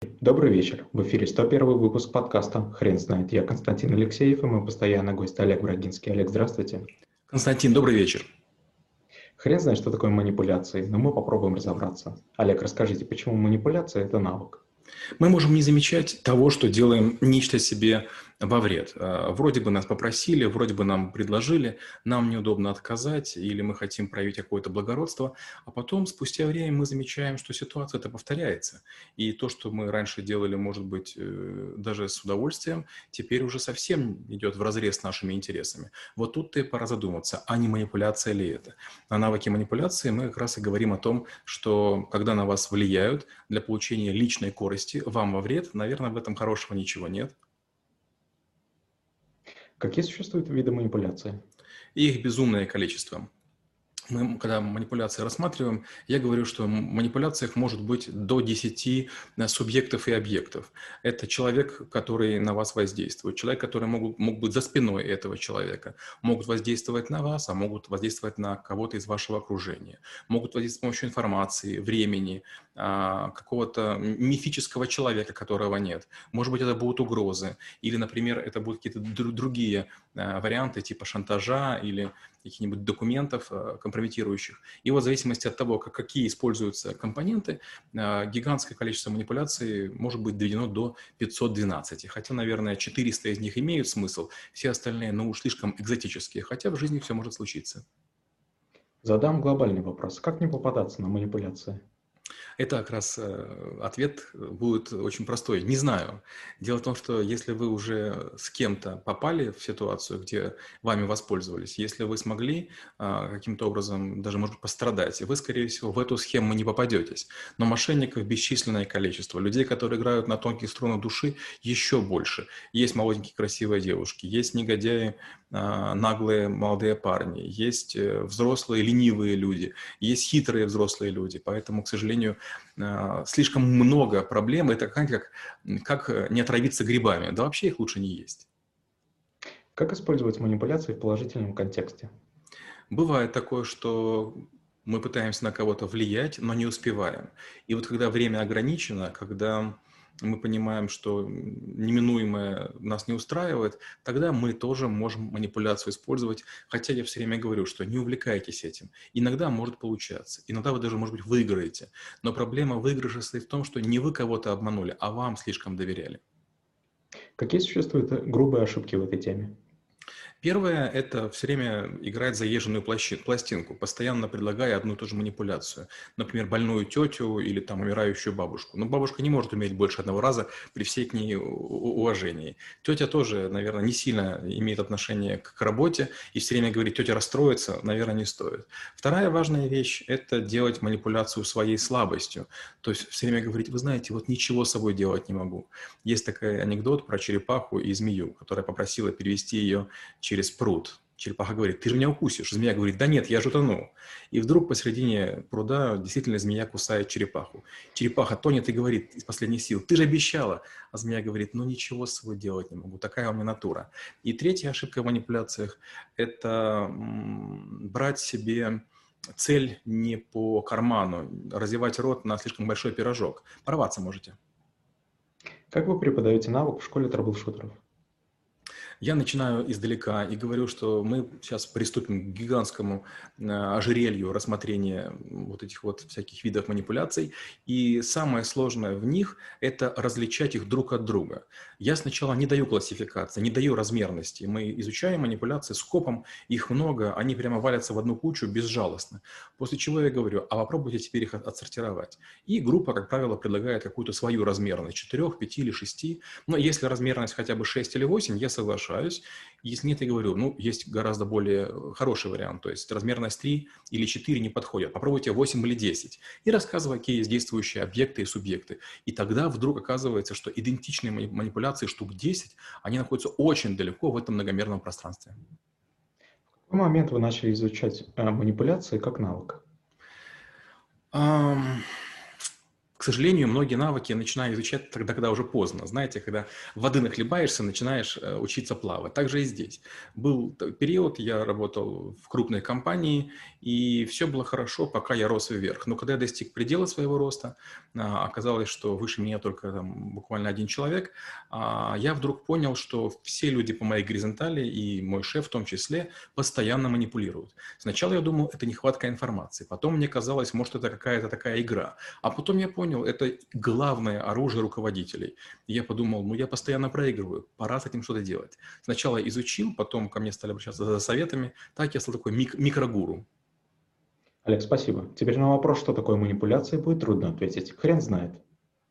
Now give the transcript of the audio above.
Добрый вечер. В эфире 101 выпуск подкаста «Хрен знает». Я Константин Алексеев и мой постоянный гость Олег Брагинский. Олег, здравствуйте. Константин, добрый вечер. Хрен знает, что такое манипуляции, но мы попробуем разобраться. Олег, расскажите, почему манипуляция – это навык? Мы можем не замечать того, что делаем нечто себе во вред. А, вроде бы нас попросили, вроде бы нам предложили, нам неудобно отказать, или мы хотим проявить какое-то благородство, а потом, спустя время, мы замечаем, что ситуация это повторяется. И то, что мы раньше делали, может быть, э, даже с удовольствием, теперь уже совсем идет в разрез с нашими интересами. Вот тут-то и пора задуматься, а не манипуляция ли это. На навыке манипуляции мы как раз и говорим о том, что когда на вас влияют для получения личной корости, вам во вред, наверное, в этом хорошего ничего нет. Какие существуют виды манипуляции? их безумное количество мы, когда манипуляции рассматриваем, я говорю, что в манипуляциях может быть до 10 э, субъектов и объектов. Это человек, который на вас воздействует, человек, который мог, мог быть за спиной этого человека, могут воздействовать на вас, а могут воздействовать на кого-то из вашего окружения, могут воздействовать с помощью информации, времени, а, какого-то мифического человека, которого нет. Может быть, это будут угрозы, или, например, это будут какие-то другие э, варианты типа шантажа или каких-нибудь документов э, компрометирующих. И вот в зависимости от того, как, какие используются компоненты, э, гигантское количество манипуляций может быть доведено до 512. Хотя, наверное, 400 из них имеют смысл, все остальные, ну, уж слишком экзотические. Хотя в жизни все может случиться. Задам глобальный вопрос. Как не попадаться на манипуляции? Это как раз э, ответ будет очень простой. Не знаю. Дело в том, что если вы уже с кем-то попали в ситуацию, где вами воспользовались, если вы смогли а, каким-то образом даже, может пострадать, вы, скорее всего, в эту схему не попадетесь. Но мошенников бесчисленное количество. Людей, которые играют на тонких струнах души, еще больше. Есть молоденькие красивые девушки, есть негодяи, а, наглые молодые парни, есть э, взрослые ленивые люди, есть хитрые взрослые люди. Поэтому, к сожалению, а, слишком много проблем. Это как, как, как э, не отравиться грибами. Да вообще их лучше не есть. Как использовать манипуляции в положительном контексте? Бывает такое, что мы пытаемся на кого-то влиять, но не успеваем. И вот когда время ограничено, когда мы понимаем, что неминуемое нас не устраивает, тогда мы тоже можем манипуляцию использовать. Хотя я все время говорю, что не увлекайтесь этим. Иногда может получаться, иногда вы даже, может быть, выиграете. Но проблема выигрыша состоит в том, что не вы кого-то обманули, а вам слишком доверяли. Какие существуют грубые ошибки в этой теме? Первое – это все время играть заезженную пластинку, постоянно предлагая одну и ту же манипуляцию. Например, больную тетю или там умирающую бабушку. Но бабушка не может уметь больше одного раза при всей к ней уважении. Тетя тоже, наверное, не сильно имеет отношение к работе и все время говорит, тетя расстроится, наверное, не стоит. Вторая важная вещь – это делать манипуляцию своей слабостью. То есть все время говорить, вы знаете, вот ничего с собой делать не могу. Есть такой анекдот про черепаху и змею, которая попросила перевести ее через пруд. Черепаха говорит, ты же меня укусишь. Змея говорит, да нет, я же тону. И вдруг посередине пруда действительно змея кусает черепаху. Черепаха тонет и говорит из последних сил, ты же обещала. А змея говорит, ну ничего с собой делать не могу, такая у меня натура. И третья ошибка в манипуляциях – это брать себе цель не по карману, развивать рот на слишком большой пирожок. Порваться можете. Как вы преподаете навык в школе трэблшутеров? Я начинаю издалека и говорю, что мы сейчас приступим к гигантскому э, ожерелью рассмотрения вот этих вот всяких видов манипуляций. И самое сложное в них – это различать их друг от друга. Я сначала не даю классификации, не даю размерности. Мы изучаем манипуляции скопом, их много, они прямо валятся в одну кучу безжалостно. После чего я говорю, а попробуйте теперь их отсортировать. И группа, как правило, предлагает какую-то свою размерность, 4, 5 или 6. Но если размерность хотя бы 6 или 8, я соглашаюсь соглашаюсь. Если нет, я говорю, ну, есть гораздо более э, хороший вариант, то есть размерность 3 или 4 не подходит, попробуйте 8 или 10. И рассказываю, какие есть действующие объекты и субъекты. И тогда вдруг оказывается, что идентичные манипуляции штук 10, они находятся очень далеко в этом многомерном пространстве. В какой момент вы начали изучать э, манипуляции как навык? Um к сожалению, многие навыки начинаю изучать тогда, когда уже поздно. Знаете, когда воды нахлебаешься, начинаешь э, учиться плавать. Так же и здесь. Был период, я работал в крупной компании, и все было хорошо, пока я рос вверх. Но когда я достиг предела своего роста, а, оказалось, что выше меня только там, буквально один человек, а, я вдруг понял, что все люди по моей горизонтали, и мой шеф в том числе, постоянно манипулируют. Сначала я думал, это нехватка информации. Потом мне казалось, может, это какая-то такая игра. А потом я понял, понял, это главное оружие руководителей. И я подумал, ну я постоянно проигрываю, пора с этим что-то делать. Сначала изучил, потом ко мне стали обращаться за советами, так я стал такой мик- микрогуру. Олег, спасибо. Теперь на вопрос, что такое манипуляция, будет трудно ответить. Хрен знает.